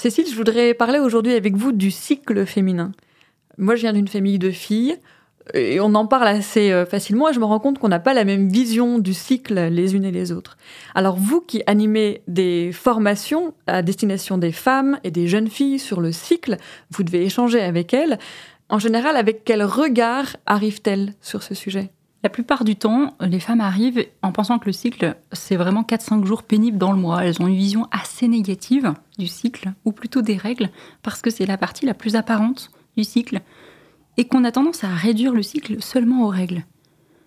Cécile, je voudrais parler aujourd'hui avec vous du cycle féminin. Moi, je viens d'une famille de filles et on en parle assez euh, facilement et je me rends compte qu'on n'a pas la même vision du cycle les unes et les autres. Alors vous qui animez des formations à destination des femmes et des jeunes filles sur le cycle, vous devez échanger avec elles. En général, avec quel regard arrivent-elles sur ce sujet? La plupart du temps, les femmes arrivent en pensant que le cycle, c'est vraiment 4-5 jours pénibles dans le mois. Elles ont une vision assez négative du cycle, ou plutôt des règles, parce que c'est la partie la plus apparente du cycle et qu'on a tendance à réduire le cycle seulement aux règles.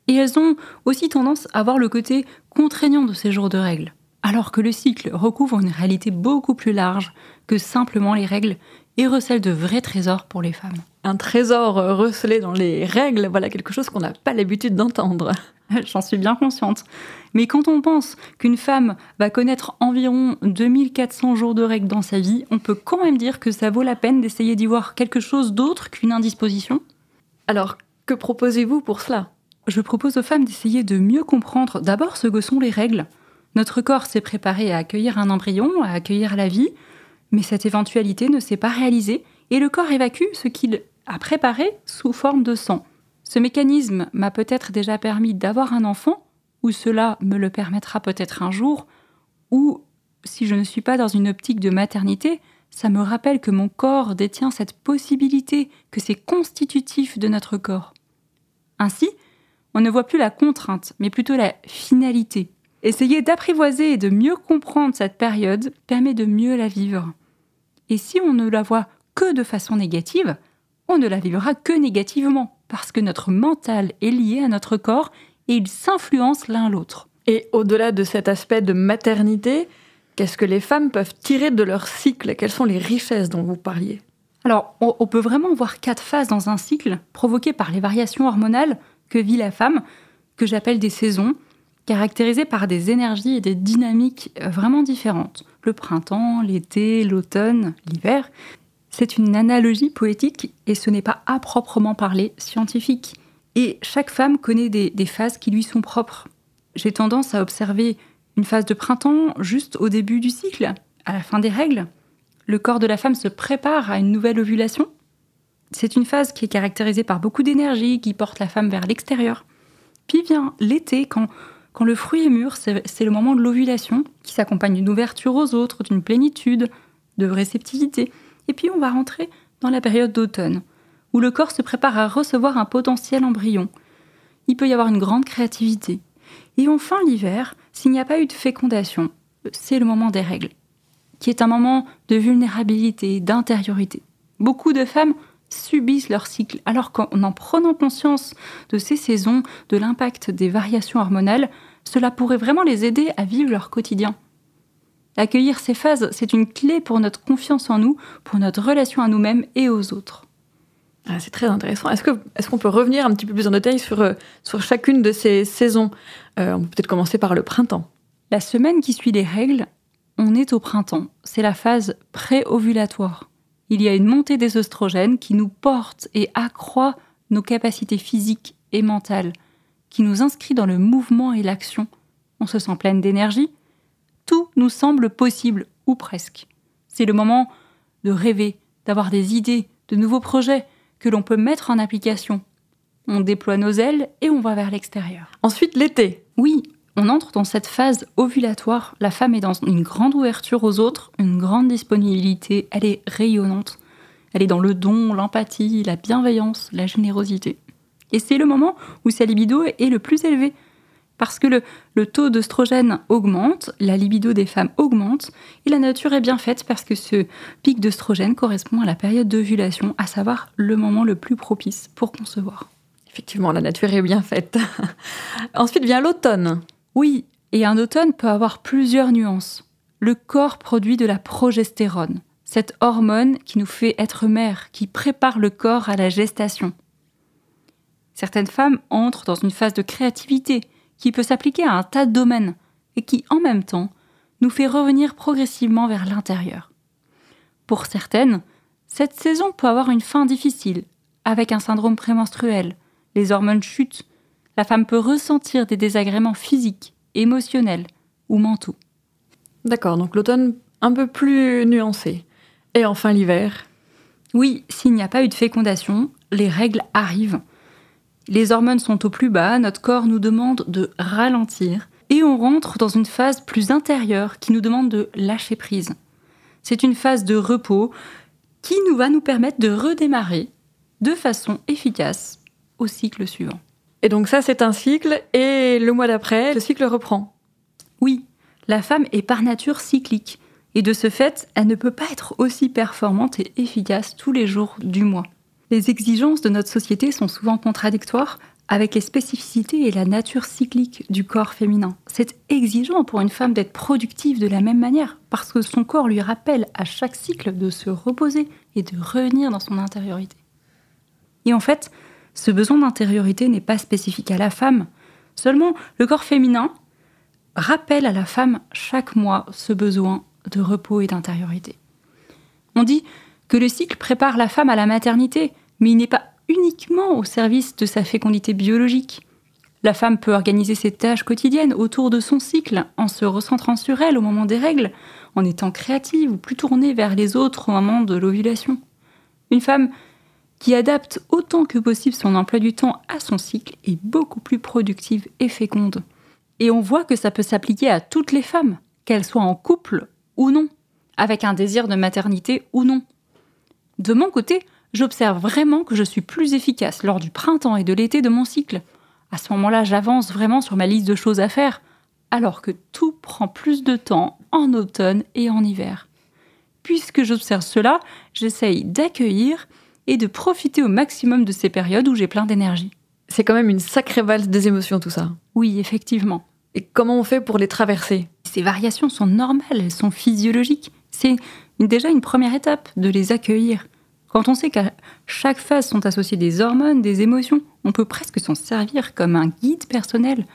Et elles ont aussi tendance à voir le côté contraignant de ces jours de règles, alors que le cycle recouvre une réalité beaucoup plus large que simplement les règles et recèle de vrais trésors pour les femmes. Un trésor recelé dans les règles, voilà quelque chose qu'on n'a pas l'habitude d'entendre. J'en suis bien consciente. Mais quand on pense qu'une femme va connaître environ 2400 jours de règles dans sa vie, on peut quand même dire que ça vaut la peine d'essayer d'y voir quelque chose d'autre qu'une indisposition. Alors, que proposez-vous pour cela? Je propose aux femmes d'essayer de mieux comprendre d'abord ce que sont les règles. Notre corps s'est préparé à accueillir un embryon, à accueillir la vie, mais cette éventualité ne s'est pas réalisée et le corps évacue ce qu'il a préparé sous forme de sang. Ce mécanisme m'a peut-être déjà permis d'avoir un enfant, ou cela me le permettra peut-être un jour, ou si je ne suis pas dans une optique de maternité, ça me rappelle que mon corps détient cette possibilité, que c'est constitutif de notre corps. Ainsi, on ne voit plus la contrainte, mais plutôt la finalité. Essayer d'apprivoiser et de mieux comprendre cette période permet de mieux la vivre. Et si on ne la voit que de façon négative, on ne la vivra que négativement, parce que notre mental est lié à notre corps et ils s'influencent l'un l'autre. Et au-delà de cet aspect de maternité, qu'est-ce que les femmes peuvent tirer de leur cycle? Quelles sont les richesses dont vous parliez? Alors, on peut vraiment voir quatre phases dans un cycle provoquées par les variations hormonales que vit la femme, que j'appelle des saisons, caractérisées par des énergies et des dynamiques euh, vraiment différentes. Le printemps, l'été, l'automne, l'hiver. C'est une analogie poétique et ce n'est pas à proprement parler scientifique. Et chaque femme connaît des phases qui lui sont propres. J'ai tendance à observer une phase de printemps juste au début du cycle, à la fin des règles. Le corps de la femme se prépare à une nouvelle ovulation. C'est une phase qui est caractérisée par beaucoup d'énergie, qui porte la femme vers l'extérieur. Puis vient l'été, quand, quand le fruit est mûr, c'est le moment de l'ovulation, qui s'accompagne d'une ouverture aux autres, d'une plénitude, de réceptivité. Et puis on va rentrer dans la période d'automne, où le corps se prépare à recevoir un potentiel embryon. Il peut y avoir une grande créativité. Et enfin l'hiver, s'il n'y a pas eu de fécondation, c'est le moment des règles, qui est un moment de vulnérabilité, d'intériorité. Beaucoup de femmes subissent leur cycle, alors qu'en prenant conscience de ces saisons, de l'impact des variations hormonales, cela pourrait vraiment les aider à vivre leur quotidien. Accueillir ces phases, c'est une clé pour notre confiance en nous, pour notre relation à nous-mêmes et aux autres. Ah, c'est très intéressant. Est-ce qu'on est peut revenir un petit peu plus en détail sur, euh, sur chacune de ces saisons? Euh, On peut peut-être commencer par le printemps. La semaine qui suit les règles, on est au printemps. C'est la phase pré-ovulatoire. Il y a une montée des oestrogènes qui nous porte et accroît nos capacités physiques et mentales, qui nous inscrit dans le mouvement et l'action. On se sent pleine d'énergie, tout nous semble possible, ou presque. C'est le moment de rêver, d'avoir des idées, de nouveaux projets que l'on peut mettre en application. On déploie nos ailes et on va vers l'extérieur. Ensuite, l'été. Oui, on entre dans cette phase ovulatoire. La femme est dans une grande ouverture aux autres, une grande disponibilité, elle est rayonnante. Elle est dans le don, l'empathie, la bienveillance, la générosité. Et c'est le moment où sa libido est le plus élevé. Parce que le, taux d'œstrogène augmente, la libido des femmes augmente, et la nature est bien faite parce que ce pic d'œstrogène correspond à la période d'ovulation, à savoir le moment le plus propice pour concevoir. Effectivement, la nature est bien faite. Ensuite vient l'automne. Oui, et un automne peut avoir plusieurs nuances. Le corps produit de la progestérone, cette hormone qui nous fait être mère, qui prépare le corps à la gestation. Certaines femmes entrent dans une phase de créativité qui peut s'appliquer à un tas de domaines et qui, en même temps, nous fait revenir progressivement vers l'intérieur. Pour certaines, cette saison peut avoir une fin difficile, avec un syndrome prémenstruel, les hormones chutent, la femme peut ressentir des désagréments physiques, émotionnels ou mentaux. D'accord, donc l'automne un peu plus nuancé. Et enfin l'hiver Oui, s'il n'y a pas eu de fécondation, les règles arrivent. Les hormones sont au plus bas, notre corps nous demande de ralentir et on rentre dans une phase plus intérieure qui nous demande de lâcher prise. C'est une phase de repos qui nous va nous permettre de redémarrer de façon efficace au cycle suivant. Et donc ça, c'est un cycle, et le mois d'après, le cycle reprend. Oui, la femme est par nature cyclique, et de ce fait, elle ne peut pas être aussi performante et efficace tous les jours du mois. Les exigences de notre société sont souvent contradictoires avec les spécificités et la nature cyclique du corps féminin. C'est exigeant pour une femme d'être productive de la même manière, parce que son corps lui rappelle à chaque cycle de se reposer et de revenir dans son intériorité. Et en fait, ce besoin d'intériorité n'est pas spécifique à la femme. Seulement, le corps féminin rappelle à la femme chaque mois ce besoin de repos et d'intériorité. On dit que le cycle prépare la femme à la maternité, mais il n'est pas uniquement au service de sa fécondité biologique. La femme peut organiser ses tâches quotidiennes autour de son cycle, en se recentrant sur elle au moment des règles, en étant créative ou plus tournée vers les autres au moment de l'ovulation. Une femme qui adapte autant que possible son emploi du temps à son cycle est beaucoup plus productive et féconde. Et on voit que ça peut s'appliquer à toutes les femmes, qu'elles soient en couple ou non, avec un désir de maternité ou non. De mon côté, j'observe vraiment que je suis plus efficace lors du printemps et de l'été de mon cycle. À ce moment-là, j'avance vraiment sur ma liste de choses à faire, alors que tout prend plus de temps en automne et en hiver. Puisque j'observe cela, j'essaye d'accueillir et de profiter au maximum de ces périodes où j'ai plein d'énergie. C'est quand même une sacrée valse des émotions tout ça. Oui, effectivement. Et comment on fait pour les traverser? Ces variations sont normales, elles sont physiologiques. C'est déjà une première étape de les accueillir. Quand on sait qu'à chaque phase sont associées des hormones, des émotions, on peut presque s'en servir comme un guide personnel,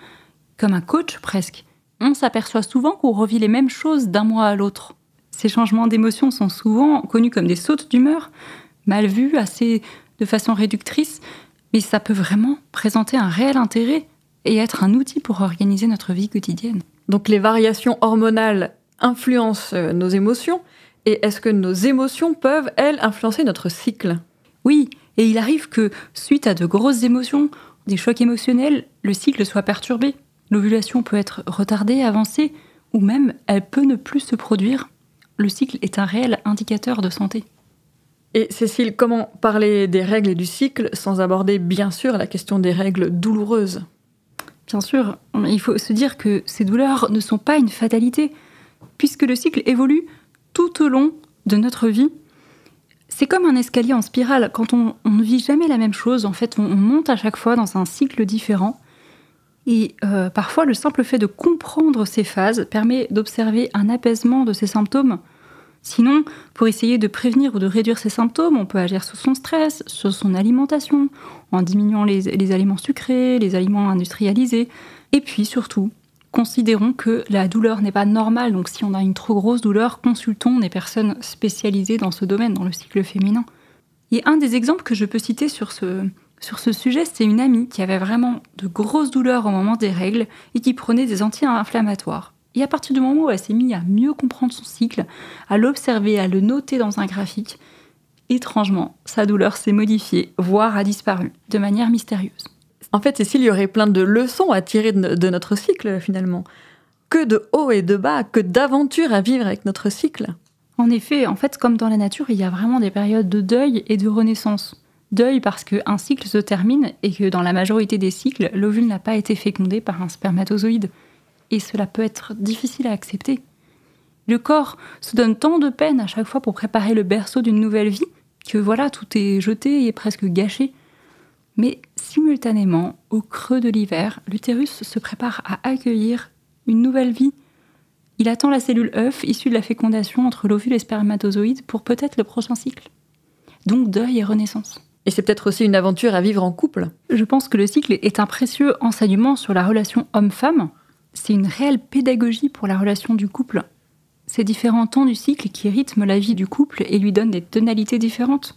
comme un coach presque. On s'aperçoit souvent qu'on revit les mêmes choses d'un mois à l'autre. Ces changements d'émotions sont souvent connus comme des sautes d'humeur, mal vu, assez de façon réductrice, mais ça peut vraiment présenter un réel intérêt et être un outil pour organiser notre vie quotidienne. Donc les variations hormonales influencent euh, nos émotions, et est-ce que nos émotions peuvent, elles, influencer notre cycle? Oui, et il arrive que, suite à de grosses émotions, des chocs émotionnels, le cycle soit perturbé. L'ovulation peut être retardée, avancée, ou même elle peut ne plus se produire. Le cycle est un réel indicateur de santé. Et Cécile, comment parler des règles et du cycle sans aborder bien sûr la question des règles douloureuses? Bien sûr, il faut se dire que ces douleurs ne sont pas une fatalité, puisque le cycle évolue tout au long de notre vie. C'est comme un escalier en spirale, quand on, ne vit jamais la même chose, en fait on, monte à chaque fois dans un cycle différent. Et euh, parfois le simple fait de comprendre ces phases permet d'observer un apaisement de ces symptômes Sinon, pour essayer de prévenir ou de réduire ces symptômes, on peut agir sur son stress, sur son alimentation, en diminuant les, aliments sucrés, les aliments industrialisés. Et puis surtout, considérons que la douleur n'est pas normale. Donc si on a une trop grosse douleur, consultons des personnes spécialisées dans ce domaine, dans le cycle féminin. Et un des exemples que je peux citer sur ce, sur ce sujet, c'est une amie qui avait vraiment de grosses douleurs au moment des règles et qui prenait des anti-inflammatoires. Et à partir du moment où elle s'est mise à mieux comprendre son cycle, à l'observer, à le noter dans un graphique, étrangement, sa douleur s'est modifiée, voire a disparu, de manière mystérieuse. En fait, Cécile, il y aurait plein de leçons à tirer de notre cycle finalement. Que de hauts et de bas, que d'aventures à vivre avec notre cycle. En effet, en fait, comme dans la nature, il y a vraiment des périodes de deuil et de renaissance. Deuil parce qu'un cycle se termine et que dans la majorité des cycles, l'ovule n'a pas été fécondé par un spermatozoïde. Et cela peut être difficile à accepter. Le corps se donne tant de peine à chaque fois pour préparer le berceau d'une nouvelle vie que voilà, tout est jeté et presque gâché. Mais simultanément, au creux de l'hiver, l'utérus se prépare à accueillir une nouvelle vie. Il attend la cellule œuf issue de la fécondation entre l'ovule et le spermatozoïde pour peut-être le prochain cycle. Donc deuil et renaissance. Et c'est peut-être aussi une aventure à vivre en couple. Je pense que le cycle est un précieux enseignement sur la relation homme-femme. C'est une réelle pédagogie pour la relation du couple. Ces différents temps du cycle qui rythment la vie du couple et lui donnent des tonalités différentes.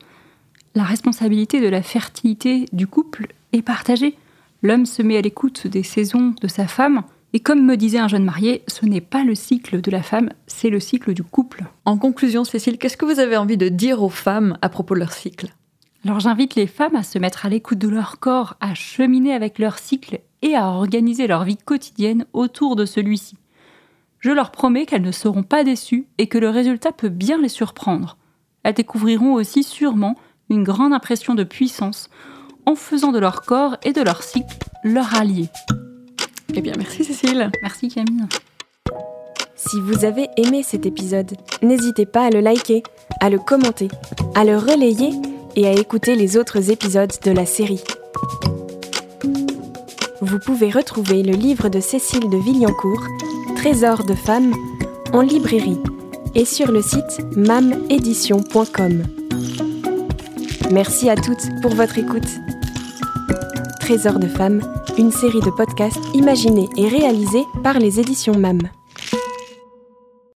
La responsabilité de la fertilité du couple est partagée. L'homme se met à l'écoute des saisons de sa femme, et comme me disait un jeune marié, ce n'est pas le cycle de la femme, c'est le cycle du couple. En conclusion, Cécile, qu'est-ce que vous avez envie de dire aux femmes à propos de leur cycle? Alors j'invite les femmes à se mettre à l'écoute de leur corps, à cheminer avec leur cycle et à organiser leur vie quotidienne autour de celui-ci. Je leur promets qu'elles ne seront pas déçues et que le résultat peut bien les surprendre. Elles découvriront aussi sûrement une grande impression de puissance en faisant de leur corps et de leur cycle leur allié. Eh bien, merci Cécile. Merci Camille. Si vous avez aimé cet épisode, n'hésitez pas à le liker, à le commenter, à le relayer et à écouter les autres épisodes de la série. Vous pouvez retrouver le livre de Cécile de Villancourt, Trésor de femmes, en librairie et sur le site mamedition.com. Merci à toutes pour votre écoute. Trésor de femmes, une série de podcasts imaginés et réalisés par les éditions MAM.